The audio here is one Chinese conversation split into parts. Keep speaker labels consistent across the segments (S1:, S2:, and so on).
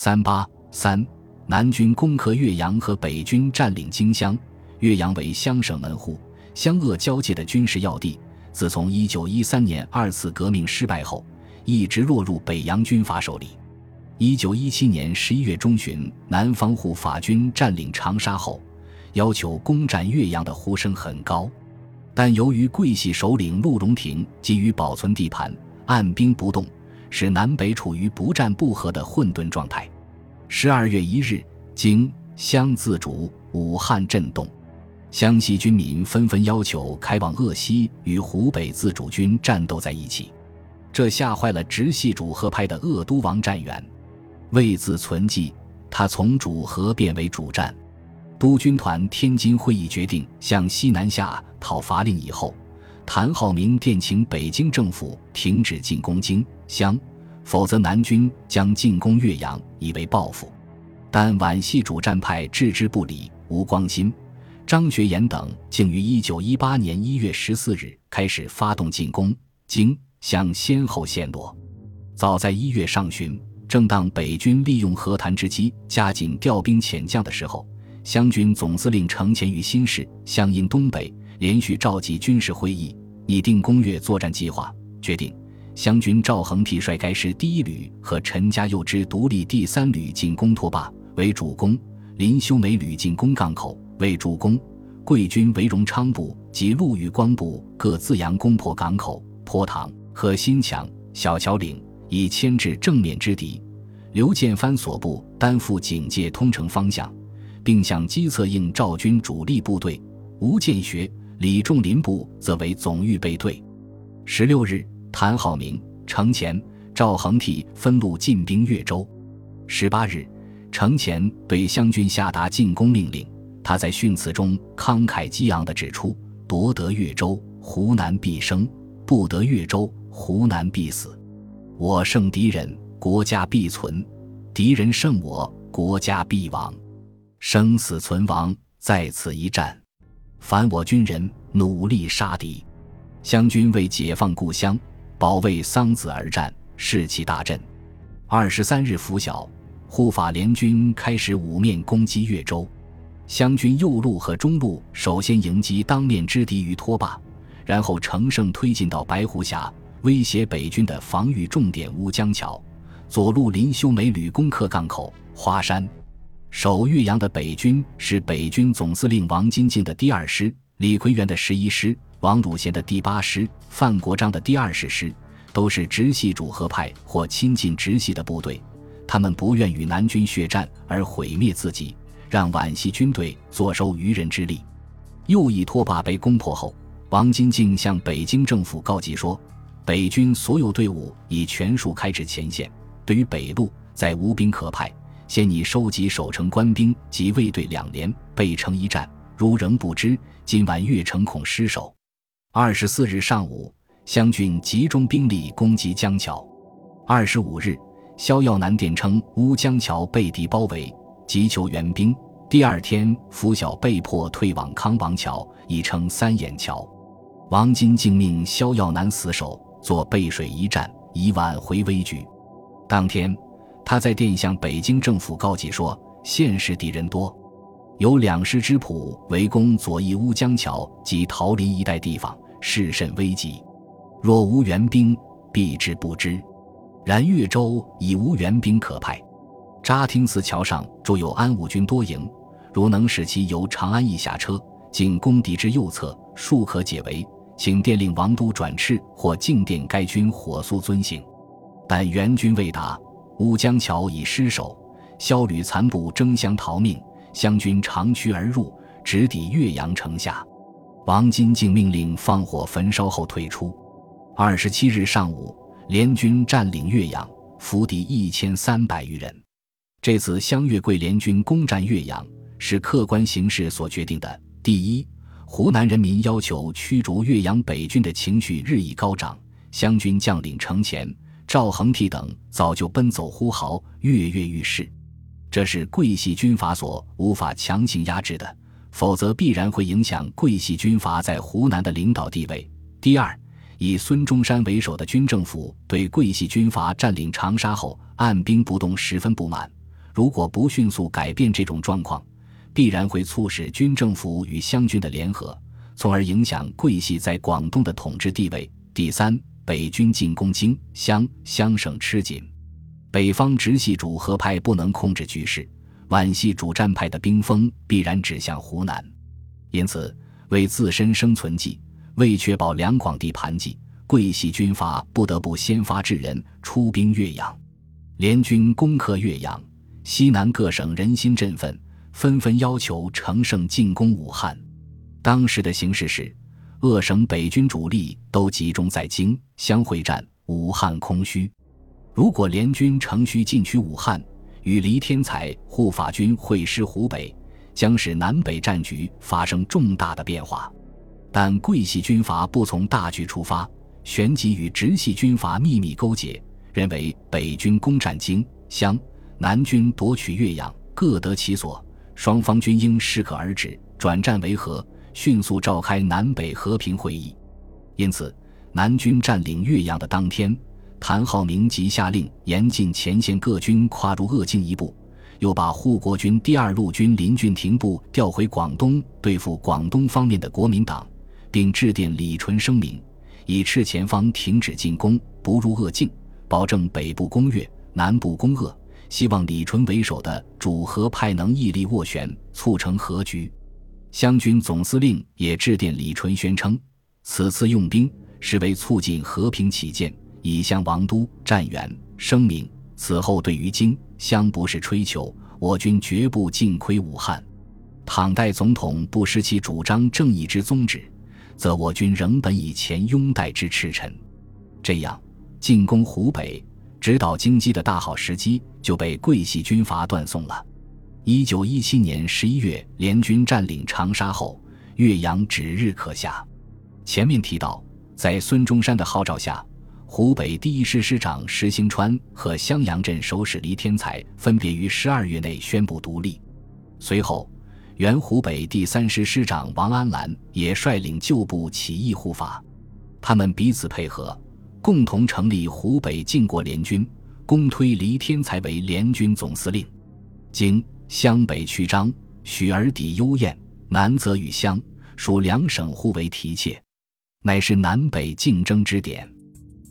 S1: 三八三，南军攻克岳阳和北军占领荆襄。岳阳为湘省门户、湘鄂交界的军事要地。自从一九一三年二次革命失败后，一直落入北洋军阀手里。一九一七年十一月中旬，南方护法军占领长沙后，要求攻占岳阳的呼声很高，但由于桂系首领陆荣廷急于保存地盘，按兵不动。使南北处于不战不和的混沌状态。十二月一日，京湘自主，武汉震动，湘西军民纷纷要求开往鄂西与湖北自主军战斗在一起，这吓坏了直系主和派的鄂都王占元。为自存继，他从主和变为主战。督军团天津会议决定向西南下讨伐令以后。谭浩明电请北京政府停止进攻京湘，否则南军将进攻岳阳，以为报复。但皖系主战派置之不理。吴光新、张学言等竟于1918年1月14日开始发动进攻，京湘先后陷落。早在一月上旬，正当北军利用和谈之机加紧调兵遣将的时候，湘军总司令程潜于新市湘阴东北。连续召集军事会议，拟定攻越作战计划，决定湘军赵恒惕率该师第一旅和陈家佑之独立第三旅进攻拖坝为主攻，林修梅旅进攻港口为主攻，桂军为荣昌部及陆羽光部各自扬攻破港口、坡塘和新墙、小桥岭，以牵制正面之敌。刘建藩所部担负警戒通城方向，并向机侧应赵军主力部队。吴建学。李仲林部则为总预备队。十六日，谭浩明、程潜、赵恒惕分路进兵岳州。十八日，程潜对湘军下达进攻命令。他在训词中慷慨激昂地指出：“夺得岳州，湖南必生；不得岳州，湖南必死。我胜敌人，国家必存；敌人胜我，国家必亡。生死存亡在此一战。”凡我军人努力杀敌，湘军为解放故乡、保卫桑梓而战，士气大振。二十三日拂晓，护法联军开始五面攻击岳州。湘军右路和中路首先迎击当面之敌于拖坝，然后乘胜推进到白湖峡，威胁北军的防御重点乌江桥。左路林修梅旅攻克港口、花山。守岳阳的北军是北军总司令王金靖的第二师、李奎元的十一师、王汝贤的第八师、范国璋的第二十师，都是直系主和派或亲近直系的部队。他们不愿与南军血战而毁灭自己，让皖系军队坐收渔人之利。右翼拖坝被攻破后，王金靖向北京政府告急说：“北军所有队伍已全数开至前线，对于北路再无兵可派。”现拟收集守城官兵及卫队两连，备城一战。如仍不知，今晚越城恐失守。二十四日上午，湘军集中兵力攻击江桥。二十五日，萧耀南电称乌江桥被敌包围，急求援兵。第二天拂晓，被迫退往康王桥，已称三眼桥。王金靖命萧耀南死守，做背水一战，以挽回危局。当天。他在电向北京政府告急说：“现时敌人多，有两师之谱围攻左翼乌江桥及桃林一带地方，事甚危急。若无援兵，必至不知。然岳州已无援兵可派。扎汀寺桥上驻有安武军多营，如能使其由长安驿下车，进攻敌之右侧，数可解围。请电令王都转斥或静电该军火速遵行。但援军未达。”乌江桥已失守，萧吕残部争相逃命，湘军长驱而入，直抵岳阳城下。王金靖命令放火焚烧后退出。二十七日上午，联军占领岳阳，俘敌一千三百余人。这次湘粤桂联军攻占岳阳，是客观形势所决定的。第一，湖南人民要求驱逐岳阳北军的情绪日益高涨，湘军将领程潜。赵恒惕等早就奔走呼号，跃跃欲试，这是桂系军阀所无法强行压制的，否则必然会影响桂系军阀在湖南的领导地位。第二，以孙中山为首的军政府对桂系军阀占领长沙后按兵不动十分不满，如果不迅速改变这种状况，必然会促使军政府与湘军的联合，从而影响桂系在广东的统治地位。第三，北军进攻京湘，湘省吃紧，北方直系主和派不能控制局势，皖系主战派的兵锋必然指向湖南。因此，为自身生存计，为确保两广地盘计，桂系军阀不得不先发制人，出兵岳阳。联军攻克岳阳，西南各省人心振奋。纷纷要求乘胜进攻武汉。当时的形势是，鄂省北军主力都集中在荆襄会战，武汉空虚。如果联军乘虚进取武汉，与黎天才护法军会师湖北，将使南北战局发生重大的变化。但桂系军阀不从大局出发，旋即与直系军阀秘密勾结，认为北军攻占荆襄，南军夺取岳阳，各得其所。双方均应适可而止，转战为和，迅速召开南北和平会议。因此，南军占领岳阳的当天，谭浩明即下令严禁前线各军跨入鄂境一步，又把护国军第二路军林俊廷部调回广东对付广东方面的国民党，并致电李纯声明，以斥前方停止进攻，不入鄂境，保证北部攻越，南部攻鄂。希望李纯为首的主和派能屹立斡旋，促成和局。湘军总司令也致电李纯，宣称此次用兵是为促进和平起见，已向王都、战元声明，此后对于荆襄不是吹求，我军绝不尽窥武汉。倘待总统不失其主张正义之宗旨，则我军仍本以前拥戴之赤臣。这样进攻湖北。直捣京畿的大好时机就被桂系军阀断送了。一九一七年十一月，联军占领长沙后，岳阳指日可下。前面提到，在孙中山的号召下，湖北第一师师长石兴川和襄阳镇守使黎天才分别于十二月内宣布独立。随后，原湖北第三师师长王安澜也率领旧部起义护法，他们彼此配合。共同成立湖北靖国联军，公推黎天才为联军总司令。经湘北曲张，许而抵幽燕，南则与湘，属两省互为提切，乃是南北竞争之点。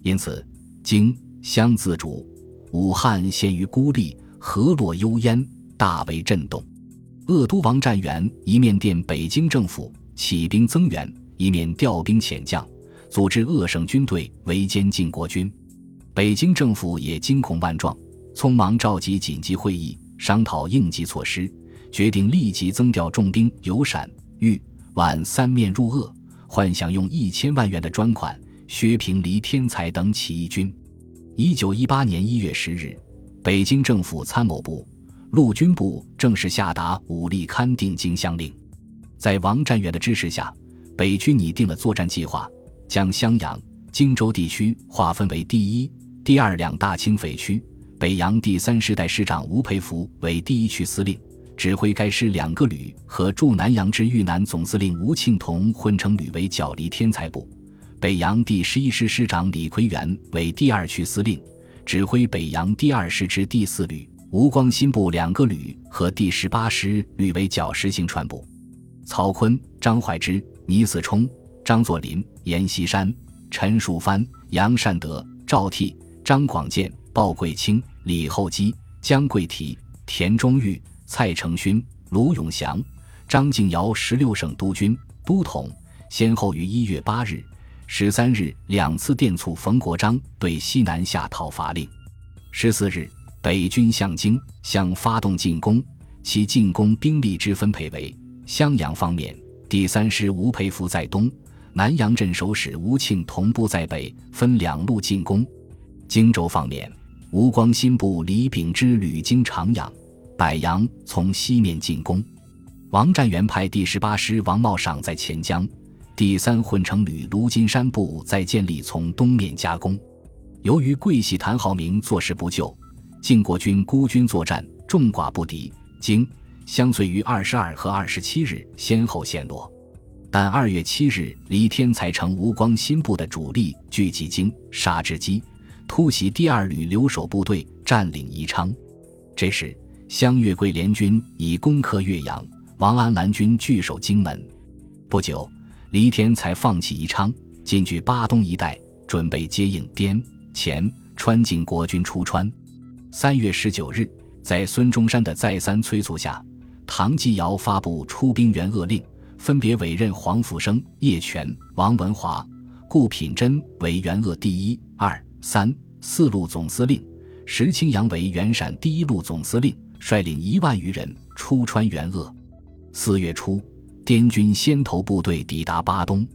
S1: 因此，经湘自主，武汉陷于孤立，河洛幽燕，大为震动。鄂都王占元一面电北京政府起兵增援，一面调兵遣将。组织鄂省军队围歼晋国军，北京政府也惊恐万状，匆忙召集紧急会议，商讨应急措施，决定立即增调重兵由陕豫皖三面入鄂，幻想用一千万元的专款薛平黎天才等起义军。一九一八年一月十日，北京政府参谋部、陆军部正式下达武力勘定京乡令，在王占元的支持下，北军拟定了作战计划。将襄阳、荆州地区划分为第一、第二两大清匪区。北洋第三师代师长吴培福为第一区司令，指挥该师两个旅和驻南阳之豫南总司令吴庆同混成旅为剿黎天才部。北洋第十一师师长李奎元为第二区司令，指挥北洋第二师之第四旅、吴光新部两个旅和第十八师旅为剿石行川部。曹锟、张怀之、倪嗣冲。张作霖、阎锡山、陈树藩、杨善德、赵倜、张广建、鲍贵卿、李厚基、姜桂提、田中玉、蔡成勋、卢永祥、张敬尧十六省督军都统，先后于一月八日、十三日两次电促冯国璋对西南下讨伐令。十四日，北军向京向发动进攻，其进攻兵力之分配为：襄阳方面，第三师吴培福在东。南阳镇守使吴庆同部在北，分两路进攻。荆州方面，吴光新部李秉之旅经长阳、柏杨，从西面进攻。王占元派第十八师王茂赏在钱江，第三混成旅卢金山部在建立从东面夹攻。由于桂系谭浩明坐视不救，晋国军孤军作战，众寡不敌，经相随于二十二和二十七日先后陷落。但二月七日，黎天才乘吴光新部的主力聚集京沙之机，突袭第二旅留守部队，占领宜昌。这时，湘粤桂联军已攻克岳阳，王安澜军据守荆门。不久，黎天才放弃宜昌，进据巴东一带，准备接应滇黔川境国军出川。三月十九日，在孙中山的再三催促下，唐继尧发布出兵援鄂令，分别委任黄福生、叶权、王文华、顾品珍为援鄂第一、二、三、四路总司令，石青阳为援陕第一路总司令。率领一万余人出川援鄂。四月初，滇军先头部队抵达巴东，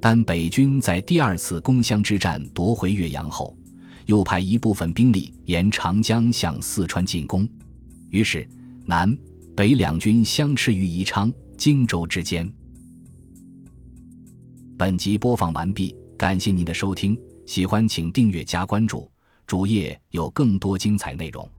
S1: 但北军在第二次攻湘之战夺回岳阳后，又派一部分兵力沿长江向四川进攻，于是南北两军相持于宜昌、荆州之间。本集播放完毕，感谢您的收听，喜欢请订阅加关注，主页有更多精彩内容。